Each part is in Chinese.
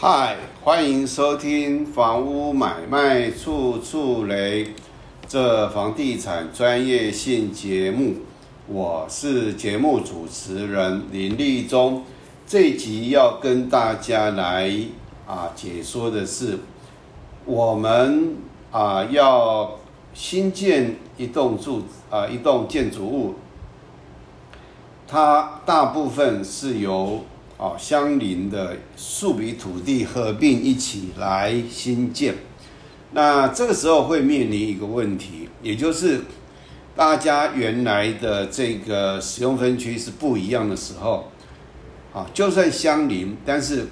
嗨，欢迎收听房屋买卖处处雷这房地产专业性节目，我是节目主持人林立忠。这集要跟大家来啊解说的是，我们啊要新建一栋住啊一栋建筑物，它大部分是由哦相邻的数笔土地合并一起来新建。那这个时候会面临一个问题，也就是大家原来的这个使用分区是不一样的时候。啊，就算相邻，但是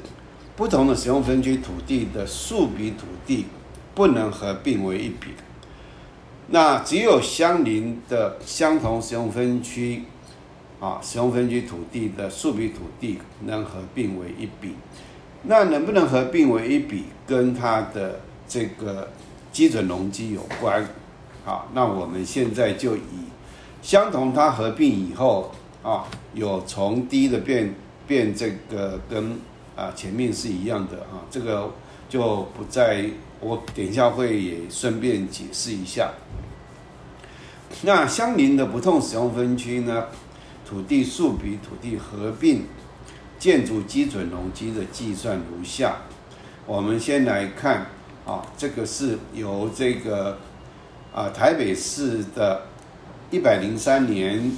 不同的使用分区土地的数笔土地不能合并为一笔。那只有相邻的相同使用分区，啊，使用分区土地的数笔土地能合并为一笔。那能不能合并为一笔，跟它的这个基准容积有关。好，那我们现在就以相同它合并以后，啊，有从低的变。变这个跟啊前面是一样的啊，这个就不再我等一下会也顺便解释一下。那相邻的不同使用分区呢，土地数比土地合并，建筑基准容积的计算如下。我们先来看啊，这个是由这个啊台北市的一百零三年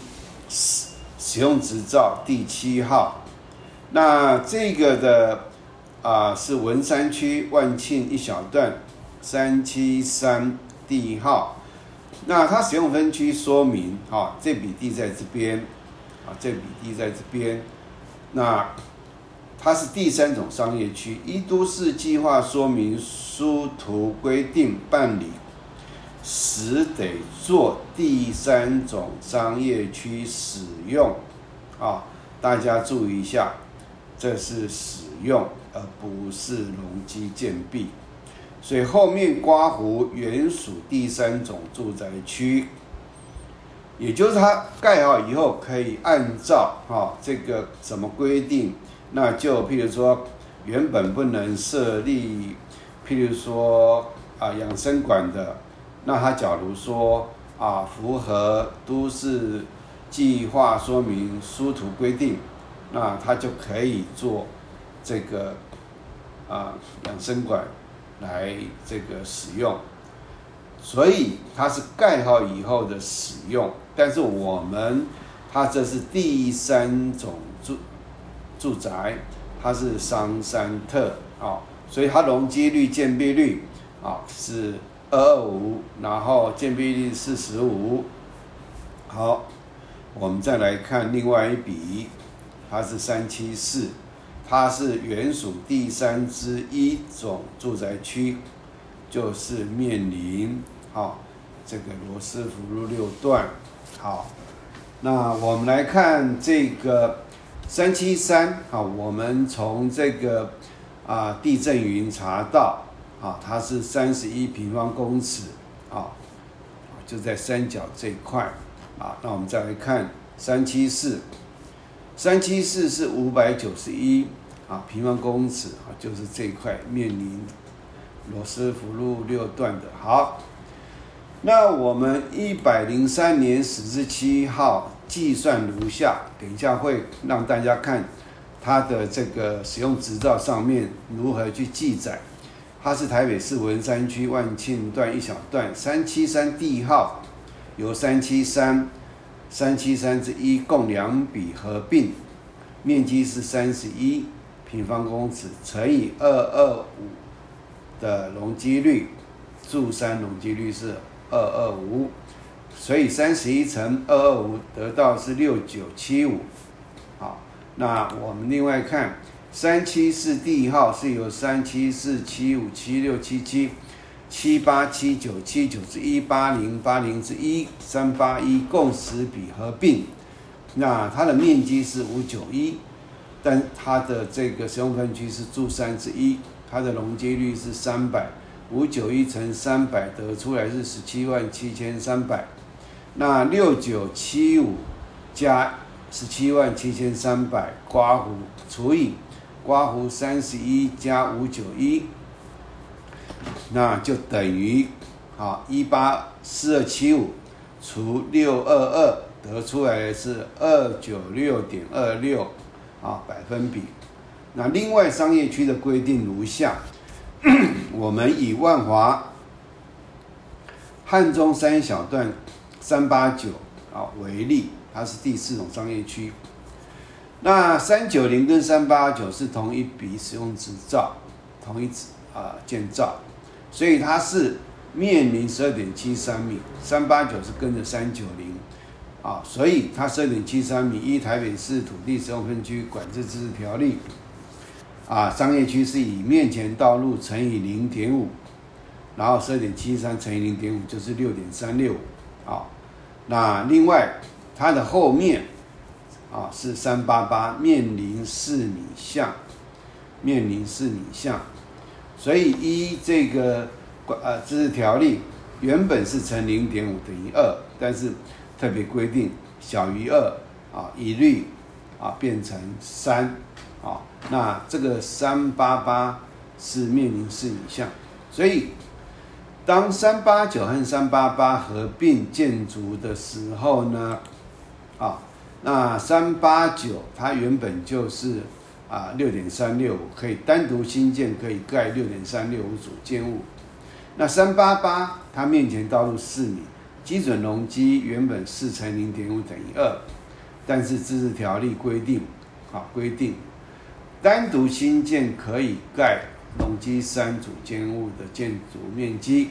使使用执照第七号。那这个的啊是文山区万庆一小段三七三第一号，那它使用分区说明啊，这笔地在这边啊，这笔地在这边，那它是第三种商业区，依都市计划说明书图规定办理时得做第三种商业区使用啊，大家注意一下。这是使用，而不是容积建蔽，所以后面刮胡原属第三种住宅区，也就是它盖好以后可以按照哈这个怎么规定，那就譬如说原本不能设立，譬如说啊养生馆的，那它假如说啊符合都市计划说明书图规定。那他就可以做这个啊养生馆来这个使用，所以它是盖好以后的使用。但是我们它这是第三种住住宅，它是商山特啊，所以它容积率、建蔽率啊是二二五，然后建蔽率四十五。好，我们再来看另外一笔。它是三七四，它是原属第三之一种住宅区，就是面临好这个罗斯福路六段。好，那我们来看这个三七三。啊，我们从这个啊地震云查到，啊它是三十一平方公尺，啊就在三角这一块。啊，那我们再来看三七四。三七四是五百九十一啊平方公尺啊，就是这一块面临罗斯福路六段的。好，那我们一百零三年十至七号计算如下，等一下会让大家看它的这个使用执照上面如何去记载。它是台北市文山区万庆段一小段三七三地号，由三七三。三七三之一共两笔合并，面积是三十一平方公尺乘以二二五的容积率，住三容积率是二二五，所以三十一乘二二五得到是六九七五。好，那我们另外看三七四第一号是由三七四七五七六七七。七八七九七九之一八零八零之一三八一共十笔合并，那它的面积是五九一，但它的这个使用分区是住三之一，它的容积率是三百五九一乘三百得出来是十七万七千三百，那六九七五加十七万七千三百刮胡除以。刮胡三十一加五九一，那就等于好一八四二七五除六二二，得出来是二九六点二六啊百分比。那另外商业区的规定如下，我们以万华汉中三小段三八九啊为例，它是第四种商业区。那三九零跟三八九是同一笔使用执照，同一啊建造，所以它是面临十二点七三米，三八九是跟着三九零，啊，所以它十二点七三米。依台北市土地使用分区管制自治条例，啊，商业区是以面前道路乘以零点五，然后十二点七三乘以零点五就是六点三六，啊，那另外它的后面。啊，是三八八面临四米巷，面临四米巷，所以依这个呃自治条例，原本是乘零点五等于二，但是特别规定小于二啊，一律啊变成三啊，那这个三八八是面临四米向，所以当三八九和三八八合并建筑的时候呢，啊。那三八九它原本就是啊六点三六五，可以单独新建，可以盖六点三六五组建物。那三八八它面前道路四米，基准容积原本四乘零点五等于二，但是自治条例规定啊规定，单独新建可以盖容积三组建物的建筑面积，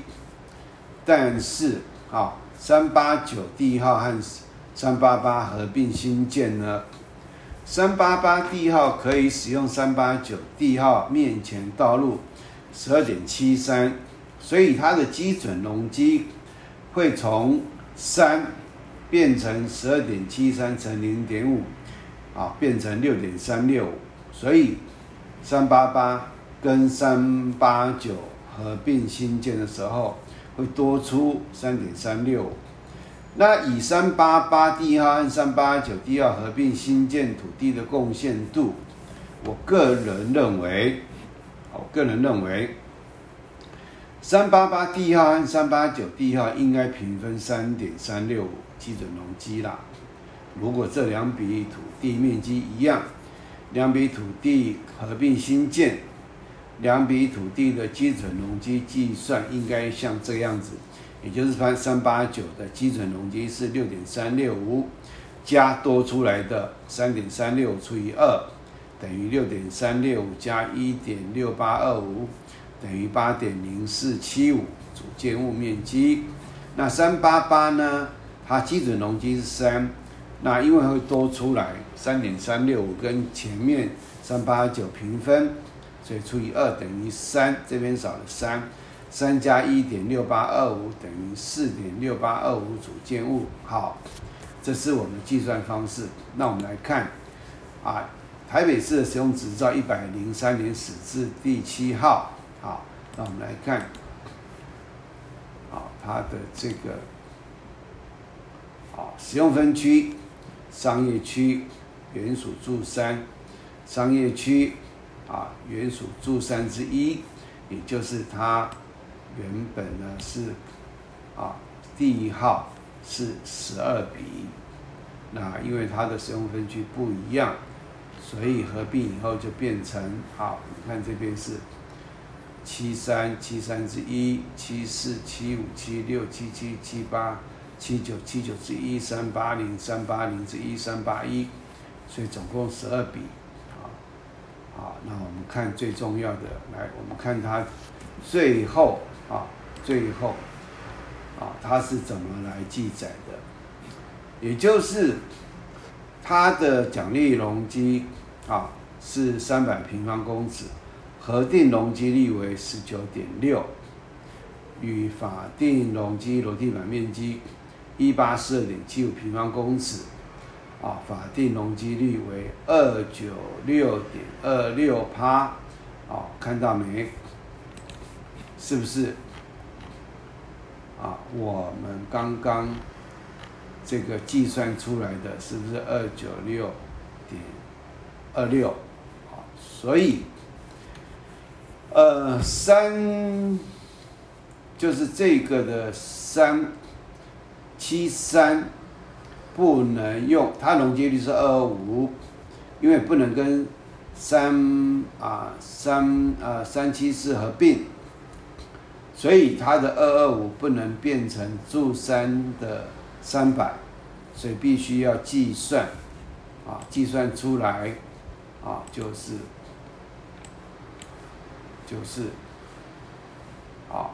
但是啊三八九地号和三八八合并新建呢？三八八地号可以使用三八九地号面前道路十二点七三，所以它的基准容积会从三变成十二点七三乘零点五，啊，变成六点三六，所以三八八跟三八九合并新建的时候会多出三点三六。那以三八八第一号和三八九地号合并新建土地的贡献度，我个人认为，我个人认为，三八八第一号和三八九第一号应该平分三点三六基准容积啦。如果这两笔土地面积一样，两笔土地合并新建，两笔土地的基准容积计算应该像这样子。也就是三三八九的基准容积是六点三六五，加多出来的三点三六除以二，等于六点三六五加一点六八二五，等于八点零四七五主建物面积。那三八八呢？它基准容积是三，那因为会多出来三点三六五跟前面三八九平分，所以除以二等于三，这边少了三。三加一点六八二五等于四点六八二五组件物。好，这是我们计算方式。那我们来看，啊，台北市的使用执照一百零三年始至第七号。好，那我们来看，啊，它的这个，啊，使用分区，商业区原属住山，商业区，啊，原属住山之一，也就是它。原本呢是啊，第一号是十二比，那因为它的使用分区不一样，所以合并以后就变成好，你看这边是七三七三之一，七四七五七六七七七八七九七九之一，三八零三八零之一三八一，所以总共十二笔，啊，好，那我们看最重要的，来，我们看它最后。啊，最后，啊，它是怎么来记载的？也就是它的奖励容积啊是三百平方公尺，核定容积率为十九点六，与法定容积楼地板面积一八四二点七五平方公尺，啊，法定容积率为二九六点二六趴，啊，看到没？是不是？啊，我们刚刚这个计算出来的是不是二九六点二六？啊，所以，呃，三就是这个的三七三不能用，它容积率是二二五，因为不能跟三啊三啊三七四合并，所以它的二二五不能变成柱三的三百，所以必须要计算啊，计算出来啊就是就是啊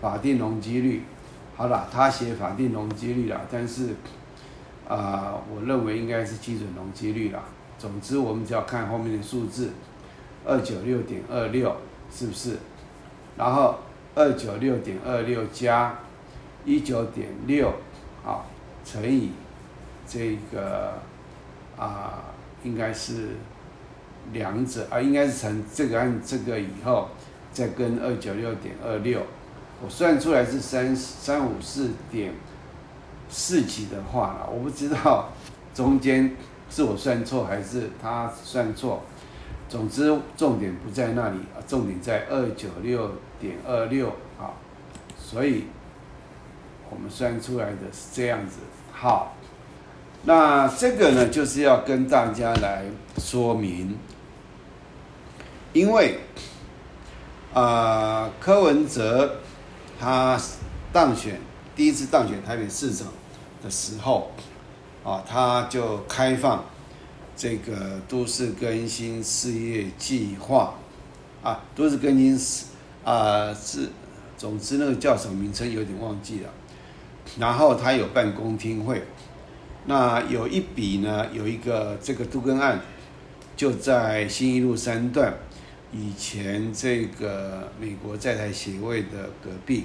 法定容积率。好了，他写法定容积率了，但是啊，我认为应该是基准容积率了。总之，我们只要看后面的数字，二九六点二六是不是？然后二九六点二六加一九点六，啊，乘以这个啊，应该是两者啊，应该是乘这个按这个以后，再跟二九六点二六。我算出来是三三五四点四几的话了，我不知道中间是我算错还是他算错。总之重点不在那里啊，重点在二九六点二六啊，所以我们算出来的是这样子。好，那这个呢就是要跟大家来说明，因为啊柯文哲。他当选第一次当选台北市长的时候，啊，他就开放这个都市更新事业计划，啊，都市更新是啊是，总之那个叫什么名称有点忘记了。然后他有办公听会，那有一笔呢，有一个这个杜根案，就在新一路三段。以前这个美国在台协会的隔壁，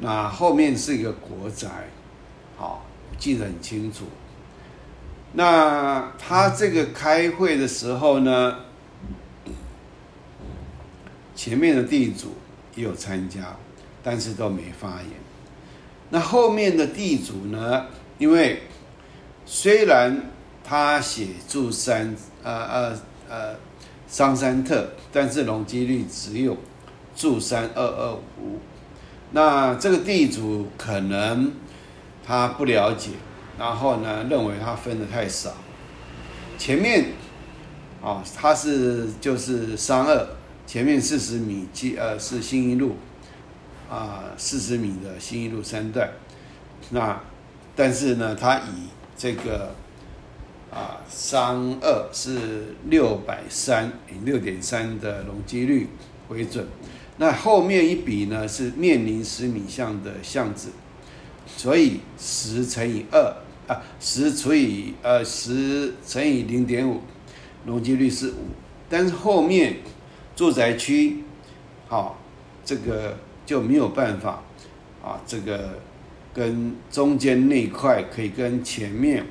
那后面是一个国宅，好记得很清楚。那他这个开会的时候呢，前面的地主也有参加，但是都没发言。那后面的地主呢，因为虽然他写住山，呃呃呃。桑山特，但是容积率只有住三二二五，那这个地主可能他不了解，然后呢认为他分的太少，前面啊他是就是三二，前面四十米即呃是新一路啊四十米的新一路三段，那但是呢他以这个。啊，三二是六百三，以六点三的容积率为准。那后面一笔呢是面临十米巷的巷子，所以十乘以二啊，十除以呃十乘以零点五，容积率是五。但是后面住宅区，好，这个就没有办法啊，这个跟中间那块可以跟前面。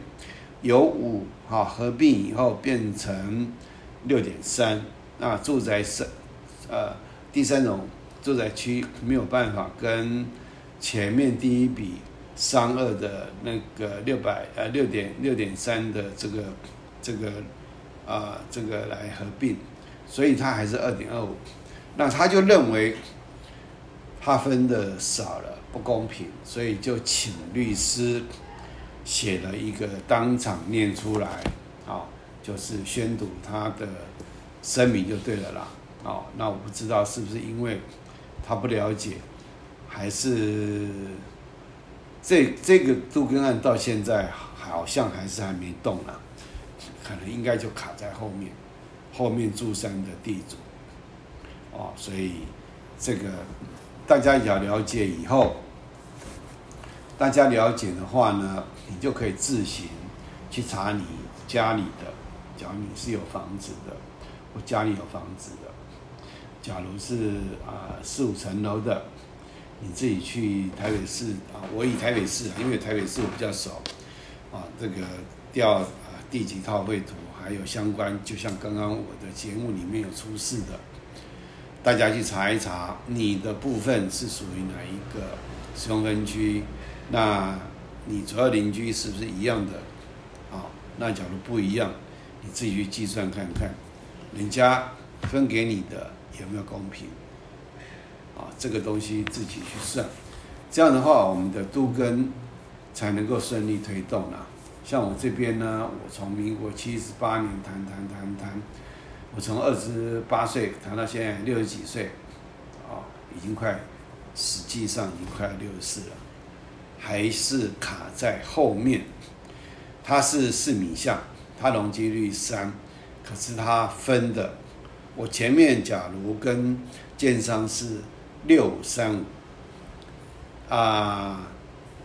有五哈合并以后变成六点三，那住宅是呃第三种住宅区没有办法跟前面第一笔三二的那个六百呃六点六点三的这个这个啊这个来合并，所以他还是二点二五，那他就认为他分的少了不公平，所以就请律师。写了一个当场念出来，啊，就是宣读他的声明就对了啦，哦，那我不知道是不是因为他不了解，还是这这个杜根案到现在好像还是还没动呢，可能应该就卡在后面，后面住山的地主，哦，所以这个大家要了解以后。大家了解的话呢，你就可以自行去查你家里的，假如你是有房子的，我家里有房子的，假如是啊四五层楼的，你自己去台北市啊，我以台北市，因为台北市我比较熟，啊这个调啊地级套绘图，还有相关，就像刚刚我的节目里面有出示的，大家去查一查，你的部分是属于哪一个使用分区？那你主要邻居是不是一样的？啊，那假如不一样，你自己去计算看看。人家分给你的有没有公平？啊，这个东西自己去算。这样的话，我们的都根才能够顺利推动啊。像我这边呢，我从民国七十八年谈谈谈谈，我从二十八岁谈到现在六十几岁，啊，已经快，实际上已经快六十四了，还是卡在后面。它是四米象，它容积率三，可是它分的，我前面假如跟建商是六三五，啊，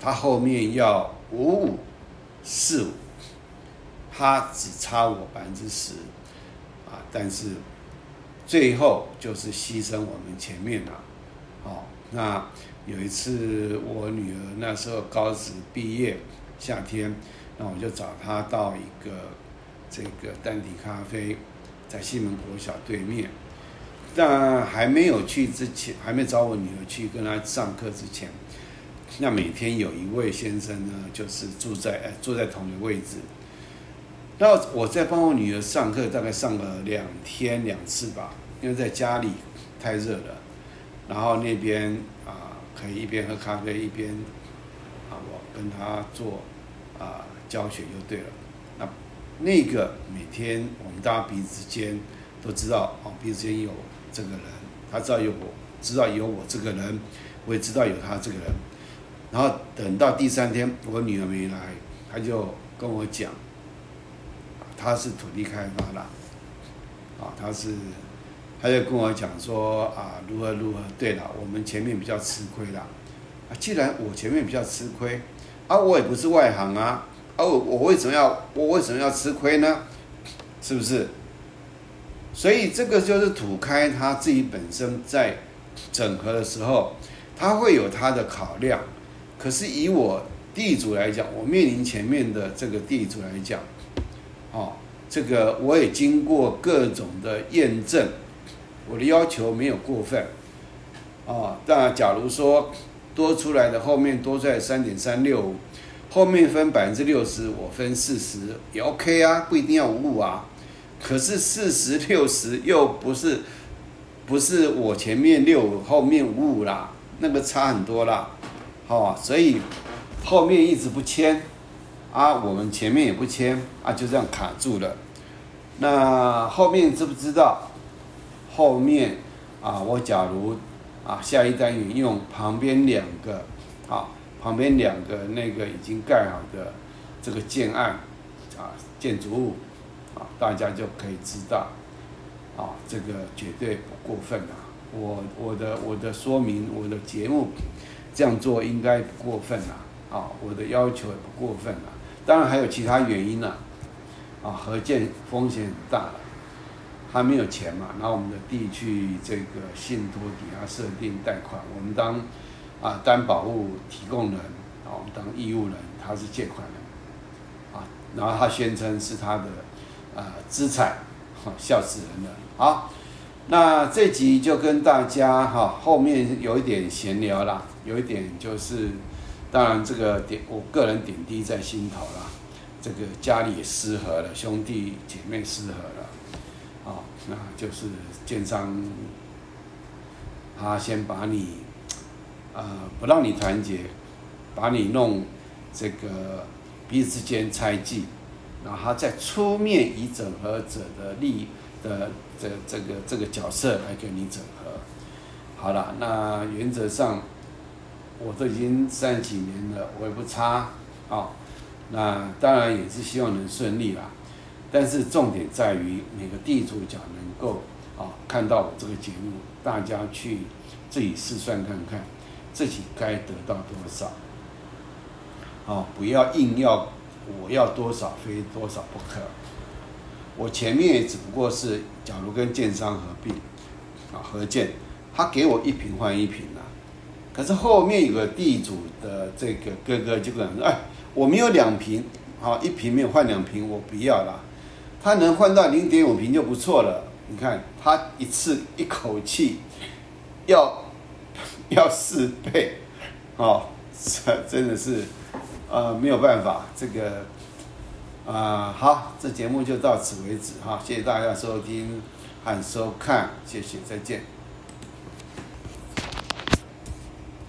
它后面要五五。四五，他只差我百分之十，啊，但是最后就是牺牲我们前面了，哦，那有一次我女儿那时候高职毕业，夏天，那我就找她到一个这个丹迪咖啡，在西门国小对面，但还没有去之前，还没找我女儿去跟她上课之前。那每天有一位先生呢，就是住在哎坐在同一个位置。那我在帮我女儿上课，大概上了两天两次吧，因为在家里太热了。然后那边啊可以一边喝咖啡一边啊我跟他做啊教学就对了。那那个每天我们大家彼此间都知道哦，彼此间有这个人，他知道有我，知道有我这个人，我也知道有他这个人。然后等到第三天，我女儿没来，他就跟我讲，他是土地开发的，啊，他是，他就跟我讲说啊，如何如何。对了，我们前面比较吃亏了，既然我前面比较吃亏，啊，我也不是外行啊，啊，我我为什么要我为什么要吃亏呢？是不是？所以这个就是土开他自己本身在整合的时候，他会有他的考量。可是以我地主来讲，我面临前面的这个地主来讲，哦，这个我也经过各种的验证，我的要求没有过分，啊，但假如说多出来的后面多出来三点三六，后面分百分之六十，我分四十也 OK 啊，不一定要五五啊。可是四十六十又不是不是我前面六五后面五五啦，那个差很多啦。哦，所以后面一直不签啊，我们前面也不签啊，就这样卡住了。那后面知不知道？后面啊，我假如啊，下一单元用旁边两个啊，旁边两个那个已经盖好的这个建案啊，建筑物啊，大家就可以知道啊，这个绝对不过分啊。我我的我的说明，我的节目。这样做应该不过分啊，啊，我的要求也不过分啊。当然还有其他原因呢，啊，合建风险很大，他没有钱嘛，然后我们的地去这个信托抵押设定贷款，我们当啊担保物提供人，啊，我们当义务人，他是借款人，啊，然后他宣称是他的啊资产，笑死人了，好。那这集就跟大家哈，后面有一点闲聊啦，有一点就是，当然这个点我个人点滴在心头啦，这个家里失和了，兄弟姐妹失和了，啊，那就是建商，他先把你，呃，不让你团结，把你弄这个彼此之间猜忌，然后他再出面以整合者的利益。的这这个这个角色来跟你整合，好了，那原则上我都已经三几年了，我也不差啊。那当然也是希望能顺利啦，但是重点在于每个地主角能够啊看到我这个节目，大家去自己试算看看，自己该得到多少，啊，不要硬要我要多少非多少不可。我前面只不过是，假如跟建商合并，啊合建，他给我一瓶换一瓶啊，可是后面有个地主的这个哥哥就跟，哎，我没有两瓶，好一瓶没有换两瓶，我不要了，他能换到零点五瓶就不错了。你看他一次一口气要 要四倍，哦，这 真的是，呃没有办法，这个。啊，好，这节目就到此为止哈，谢谢大家收听，和收看，谢谢，再见。